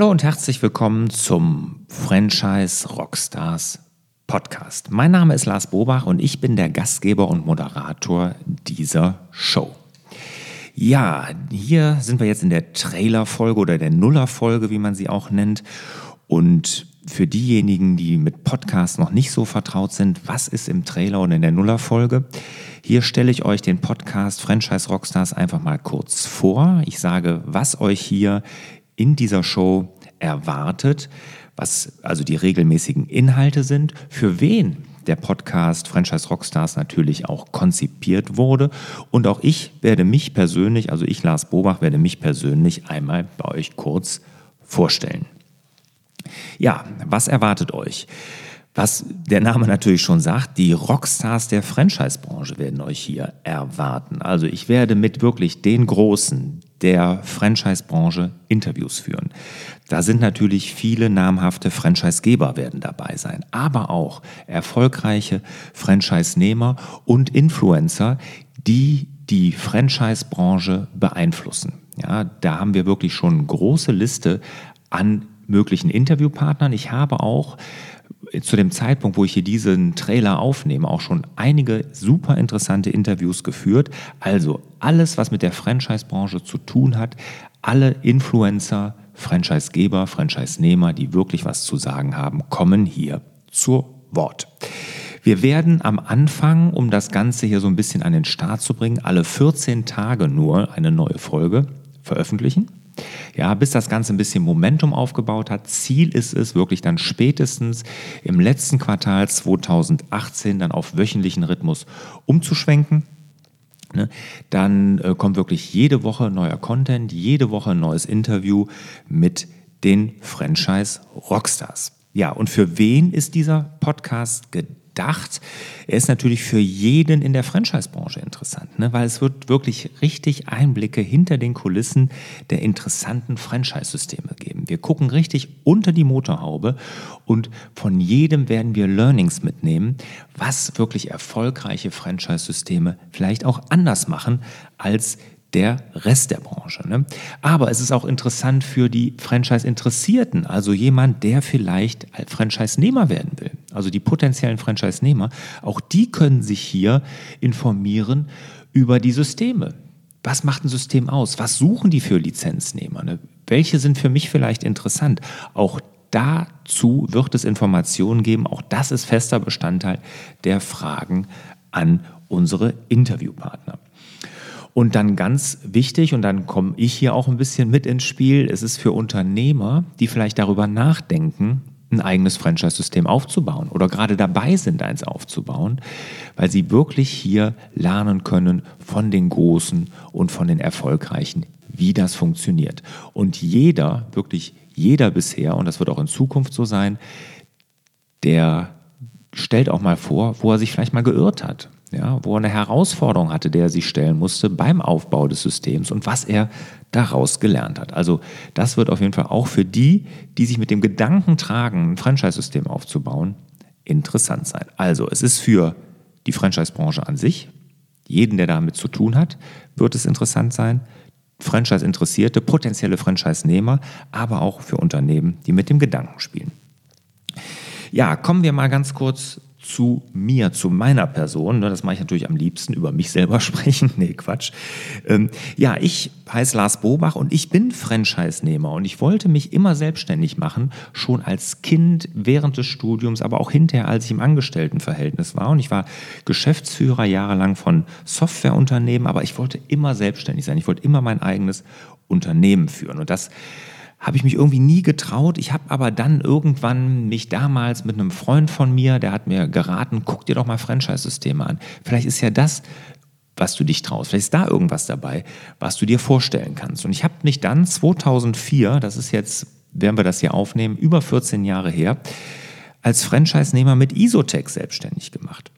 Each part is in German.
Hallo und herzlich willkommen zum Franchise Rockstars Podcast. Mein Name ist Lars Bobach und ich bin der Gastgeber und Moderator dieser Show. Ja, hier sind wir jetzt in der Trailer-Folge oder der Nuller-Folge, wie man sie auch nennt. Und für diejenigen, die mit Podcasts noch nicht so vertraut sind, was ist im Trailer und in der Nuller-Folge? Hier stelle ich euch den Podcast Franchise Rockstars einfach mal kurz vor. Ich sage, was euch hier in dieser Show erwartet, was also die regelmäßigen Inhalte sind, für wen der Podcast Franchise Rockstars natürlich auch konzipiert wurde. Und auch ich werde mich persönlich, also ich Lars Bobach, werde mich persönlich einmal bei euch kurz vorstellen. Ja, was erwartet euch? Was der Name natürlich schon sagt, die Rockstars der Franchise-Branche werden euch hier erwarten. Also ich werde mit wirklich den Großen der Franchise-Branche Interviews führen. Da sind natürlich viele namhafte Franchise-Geber werden dabei sein, aber auch erfolgreiche Franchise-Nehmer und Influencer, die die Franchise-Branche beeinflussen. Ja, da haben wir wirklich schon eine große Liste an möglichen Interviewpartnern. Ich habe auch zu dem Zeitpunkt, wo ich hier diesen Trailer aufnehme, auch schon einige super interessante Interviews geführt. Also alles, was mit der Franchise-Branche zu tun hat, alle Influencer, Franchisegeber, Franchise-Nehmer, die wirklich was zu sagen haben, kommen hier zu Wort. Wir werden am Anfang, um das Ganze hier so ein bisschen an den Start zu bringen, alle 14 Tage nur eine neue Folge veröffentlichen. Ja, bis das Ganze ein bisschen Momentum aufgebaut hat. Ziel ist es wirklich dann spätestens im letzten Quartal 2018 dann auf wöchentlichen Rhythmus umzuschwenken. Ne? Dann äh, kommt wirklich jede Woche neuer Content, jede Woche ein neues Interview mit den Franchise Rockstars. Ja, und für wen ist dieser Podcast gedacht? Gedacht. Er ist natürlich für jeden in der Franchise-Branche interessant, ne? weil es wird wirklich richtig Einblicke hinter den Kulissen der interessanten Franchise-Systeme geben. Wir gucken richtig unter die Motorhaube und von jedem werden wir Learnings mitnehmen, was wirklich erfolgreiche Franchise-Systeme vielleicht auch anders machen als der Rest der Branche. Ne? Aber es ist auch interessant für die Franchise-Interessierten, also jemand, der vielleicht Franchise-Nehmer werden will. Also die potenziellen Franchise-Nehmer, auch die können sich hier informieren über die Systeme. Was macht ein System aus? Was suchen die für Lizenznehmer? Ne? Welche sind für mich vielleicht interessant? Auch dazu wird es Informationen geben. Auch das ist fester Bestandteil der Fragen an unsere Interviewpartner. Und dann ganz wichtig, und dann komme ich hier auch ein bisschen mit ins Spiel, es ist für Unternehmer, die vielleicht darüber nachdenken, ein eigenes Franchise-System aufzubauen oder gerade dabei sind, eins aufzubauen, weil sie wirklich hier lernen können von den Großen und von den Erfolgreichen, wie das funktioniert. Und jeder, wirklich jeder bisher, und das wird auch in Zukunft so sein, der stellt auch mal vor, wo er sich vielleicht mal geirrt hat ja, wo er eine Herausforderung hatte, der er sich stellen musste beim Aufbau des Systems und was er daraus gelernt hat. Also das wird auf jeden Fall auch für die, die sich mit dem Gedanken tragen, ein Franchise-System aufzubauen, interessant sein. Also es ist für die Franchise-Branche an sich, jeden, der damit zu tun hat, wird es interessant sein. Franchise-Interessierte, potenzielle Franchise-Nehmer, aber auch für Unternehmen, die mit dem Gedanken spielen. Ja, kommen wir mal ganz kurz zu mir, zu meiner Person. Ne, das mache ich natürlich am liebsten über mich selber sprechen. Nee, Quatsch. Ähm, ja, ich heiße Lars Bobach und ich bin Franchise-Nehmer und ich wollte mich immer selbstständig machen, schon als Kind, während des Studiums, aber auch hinterher, als ich im Angestelltenverhältnis war. Und ich war Geschäftsführer jahrelang von Softwareunternehmen, aber ich wollte immer selbstständig sein. Ich wollte immer mein eigenes Unternehmen führen. Und das habe ich mich irgendwie nie getraut. Ich habe aber dann irgendwann mich damals mit einem Freund von mir, der hat mir geraten, guck dir doch mal Franchise-Systeme an. Vielleicht ist ja das, was du dich traust. Vielleicht ist da irgendwas dabei, was du dir vorstellen kannst. Und ich habe mich dann 2004, das ist jetzt, werden wir das hier aufnehmen, über 14 Jahre her, als Franchise-Nehmer mit Isotech selbstständig gemacht.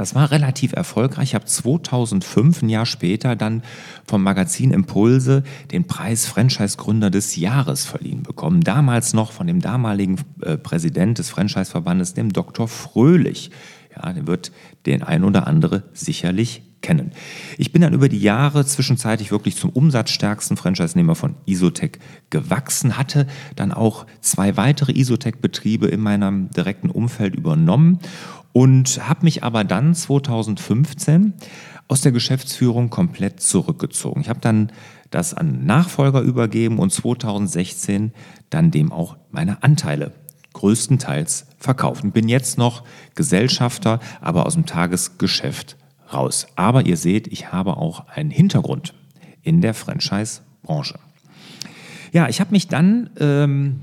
Das war relativ erfolgreich. Ich habe 2005, ein Jahr später, dann vom Magazin Impulse den Preis Franchise-Gründer des Jahres verliehen bekommen. Damals noch von dem damaligen äh, Präsident des Franchise-Verbandes, dem Dr. Fröhlich. Ja, der wird den ein oder andere sicherlich kennen. Ich bin dann über die Jahre zwischenzeitlich wirklich zum umsatzstärksten Franchise-Nehmer von Isotec gewachsen, hatte dann auch zwei weitere Isotec-Betriebe in meinem direkten Umfeld übernommen und habe mich aber dann 2015 aus der Geschäftsführung komplett zurückgezogen. Ich habe dann das an Nachfolger übergeben und 2016 dann dem auch meine Anteile größtenteils verkauft. Und bin jetzt noch Gesellschafter, aber aus dem Tagesgeschäft raus. Aber ihr seht, ich habe auch einen Hintergrund in der Franchise-Branche. Ja, ich habe mich dann, ähm,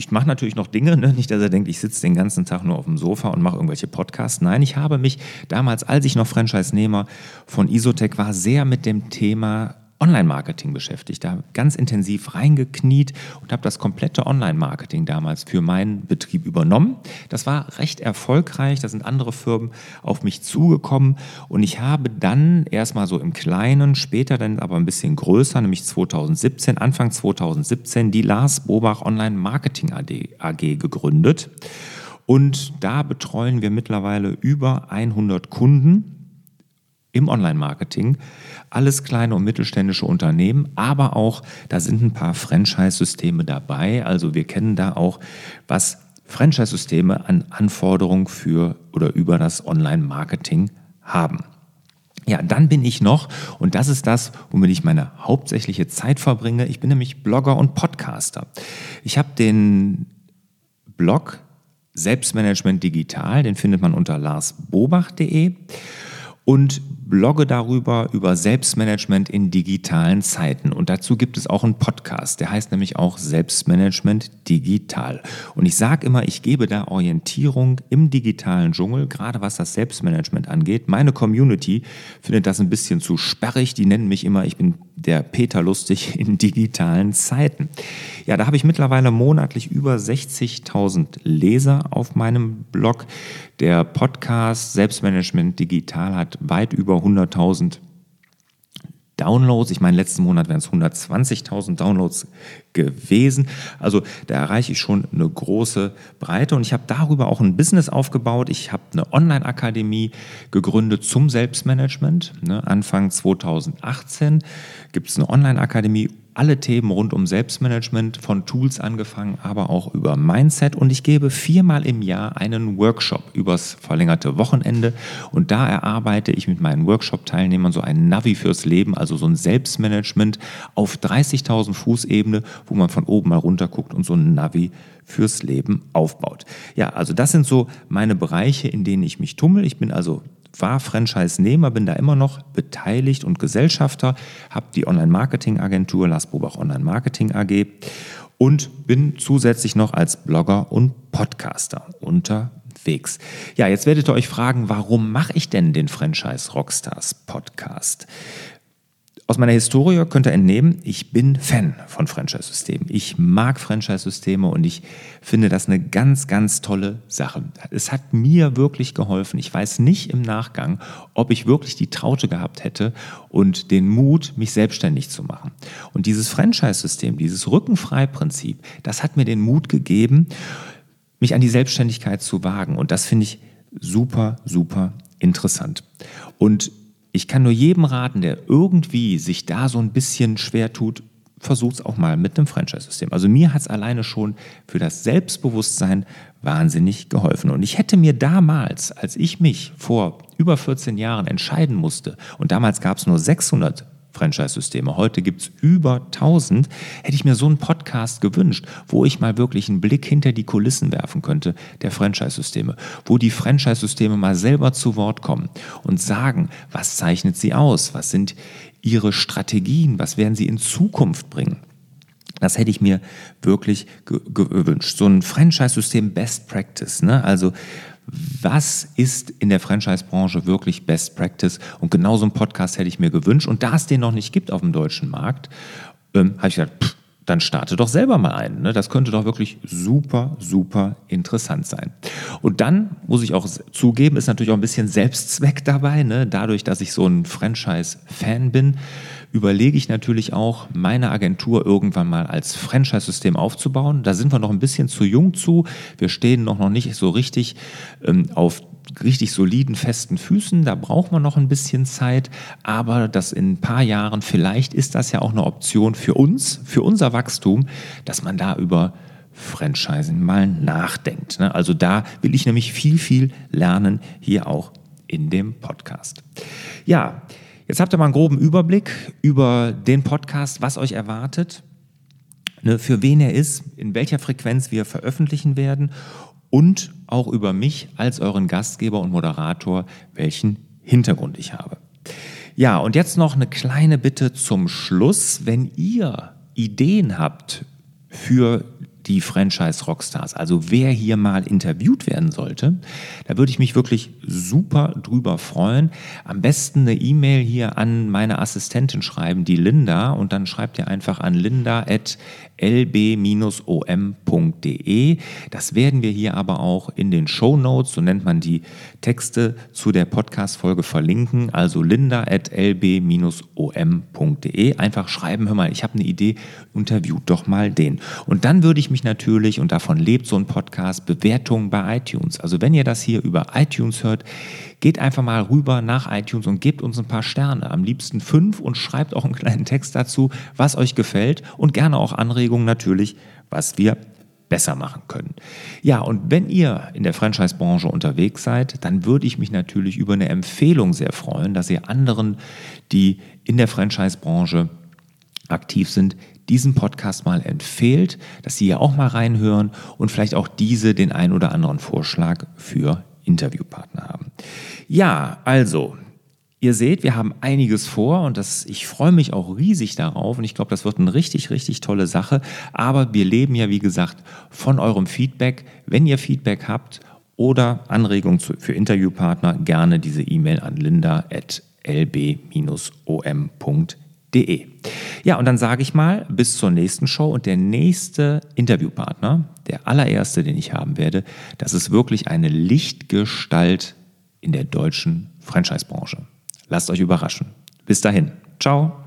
ich mache natürlich noch Dinge, ne? nicht, dass er denkt, ich sitze den ganzen Tag nur auf dem Sofa und mache irgendwelche Podcasts. Nein, ich habe mich damals, als ich noch Franchise-Nehmer von Isotec war, sehr mit dem Thema Online-Marketing beschäftigt. Da ganz intensiv reingekniet und habe das komplette Online-Marketing damals für meinen Betrieb übernommen. Das war recht erfolgreich. Da sind andere Firmen auf mich zugekommen und ich habe dann erstmal so im Kleinen, später dann aber ein bisschen größer, nämlich 2017, Anfang 2017, die Lars Bobach Online-Marketing AG gegründet. Und da betreuen wir mittlerweile über 100 Kunden im Online-Marketing. Alles kleine und mittelständische Unternehmen, aber auch, da sind ein paar Franchise-Systeme dabei. Also wir kennen da auch, was Franchise-Systeme an Anforderungen für oder über das Online-Marketing haben. Ja, dann bin ich noch, und das ist das, womit ich meine hauptsächliche Zeit verbringe. Ich bin nämlich Blogger und Podcaster. Ich habe den Blog Selbstmanagement Digital, den findet man unter larsbobach.de und blogge darüber über Selbstmanagement in digitalen Zeiten. Und dazu gibt es auch einen Podcast, der heißt nämlich auch Selbstmanagement digital. Und ich sage immer, ich gebe da Orientierung im digitalen Dschungel, gerade was das Selbstmanagement angeht. Meine Community findet das ein bisschen zu sperrig. Die nennen mich immer, ich bin der Peter Lustig in digitalen Zeiten. Ja, da habe ich mittlerweile monatlich über 60.000 Leser auf meinem Blog. Der Podcast Selbstmanagement Digital hat weit über 100.000 Downloads. Ich meine, letzten Monat wären es 120.000 Downloads gewesen. Also da erreiche ich schon eine große Breite und ich habe darüber auch ein Business aufgebaut. Ich habe eine Online-Akademie gegründet zum Selbstmanagement. Ne, Anfang 2018 gibt es eine Online-Akademie alle Themen rund um Selbstmanagement, von Tools angefangen, aber auch über Mindset. Und ich gebe viermal im Jahr einen Workshop übers verlängerte Wochenende. Und da erarbeite ich mit meinen Workshop-Teilnehmern so ein Navi fürs Leben, also so ein Selbstmanagement auf 30.000 Fuß Ebene, wo man von oben mal runter guckt und so ein Navi fürs Leben aufbaut. Ja, also das sind so meine Bereiche, in denen ich mich tummel. Ich bin also war Franchise-Nehmer, bin da immer noch beteiligt und Gesellschafter, habe die Online-Marketing-Agentur Lars Bobach Online-Marketing AG und bin zusätzlich noch als Blogger und Podcaster unterwegs. Ja, jetzt werdet ihr euch fragen, warum mache ich denn den Franchise Rockstars Podcast? Aus meiner Historie könnt ihr entnehmen, ich bin Fan von Franchise-Systemen. Ich mag Franchise-Systeme und ich finde das eine ganz, ganz tolle Sache. Es hat mir wirklich geholfen. Ich weiß nicht im Nachgang, ob ich wirklich die Traute gehabt hätte und den Mut, mich selbstständig zu machen. Und dieses Franchise-System, dieses Rückenfrei-Prinzip, das hat mir den Mut gegeben, mich an die Selbstständigkeit zu wagen. Und das finde ich super, super interessant. Und ich kann nur jedem raten, der irgendwie sich da so ein bisschen schwer tut, versucht es auch mal mit einem Franchise-System. Also mir hat es alleine schon für das Selbstbewusstsein wahnsinnig geholfen. Und ich hätte mir damals, als ich mich vor über 14 Jahren entscheiden musste, und damals gab es nur 600 Franchise-Systeme. Heute gibt es über 1000. Hätte ich mir so einen Podcast gewünscht, wo ich mal wirklich einen Blick hinter die Kulissen werfen könnte der Franchise-Systeme, wo die Franchise-Systeme mal selber zu Wort kommen und sagen, was zeichnet sie aus, was sind ihre Strategien, was werden sie in Zukunft bringen. Das hätte ich mir wirklich gewünscht. So ein Franchise-System Best Practice. Ne? Also was ist in der Franchise-Branche wirklich Best Practice? Und genau so einen Podcast hätte ich mir gewünscht. Und da es den noch nicht gibt auf dem deutschen Markt, ähm, habe ich gesagt, pff, dann starte doch selber mal ein. Ne? Das könnte doch wirklich super, super interessant sein. Und dann muss ich auch zugeben, ist natürlich auch ein bisschen Selbstzweck dabei. Ne? Dadurch, dass ich so ein Franchise-Fan bin, überlege ich natürlich auch, meine Agentur irgendwann mal als Franchise-System aufzubauen. Da sind wir noch ein bisschen zu jung zu. Wir stehen noch, noch nicht so richtig ähm, auf richtig soliden, festen Füßen. Da braucht man noch ein bisschen Zeit, aber das in ein paar Jahren, vielleicht ist das ja auch eine Option für uns, für unser Wachstum, dass man da über Franchising mal nachdenkt. Ne? Also da will ich nämlich viel, viel lernen, hier auch in dem Podcast. Ja, jetzt habt ihr mal einen groben Überblick über den Podcast, was euch erwartet, ne, für wen er ist, in welcher Frequenz wir veröffentlichen werden und auch über mich als euren Gastgeber und Moderator, welchen Hintergrund ich habe. Ja, und jetzt noch eine kleine Bitte zum Schluss. Wenn ihr Ideen habt für die Franchise Rockstars, also wer hier mal interviewt werden sollte, da würde ich mich wirklich super drüber freuen. Am besten eine E-Mail hier an meine Assistentin schreiben, die Linda, und dann schreibt ihr einfach an linda.lb-om.de. Das werden wir hier aber auch in den Show Notes, so nennt man die Texte zu der Podcast-Folge verlinken, also linda.lb-om.de. Einfach schreiben, hör mal, ich habe eine Idee, interviewt doch mal den. Und dann würde ich mich natürlich, und davon lebt so ein Podcast, Bewertungen bei iTunes. Also wenn ihr das hier über iTunes hört, geht einfach mal rüber nach iTunes und gebt uns ein paar Sterne, am liebsten fünf und schreibt auch einen kleinen Text dazu, was euch gefällt und gerne auch Anregungen natürlich, was wir besser machen können. Ja, und wenn ihr in der Franchise-Branche unterwegs seid, dann würde ich mich natürlich über eine Empfehlung sehr freuen, dass ihr anderen, die in der Franchise-Branche aktiv sind, diesen Podcast mal empfehlt, dass Sie ja auch mal reinhören und vielleicht auch diese den ein oder anderen Vorschlag für Interviewpartner haben. Ja, also, ihr seht, wir haben einiges vor und das, ich freue mich auch riesig darauf und ich glaube, das wird eine richtig, richtig tolle Sache. Aber wir leben ja, wie gesagt, von eurem Feedback. Wenn ihr Feedback habt oder Anregungen für Interviewpartner, gerne diese E-Mail an linda.lb-om.de. Ja, und dann sage ich mal, bis zur nächsten Show und der nächste Interviewpartner, der allererste, den ich haben werde, das ist wirklich eine Lichtgestalt in der deutschen Franchise-Branche. Lasst euch überraschen. Bis dahin. Ciao.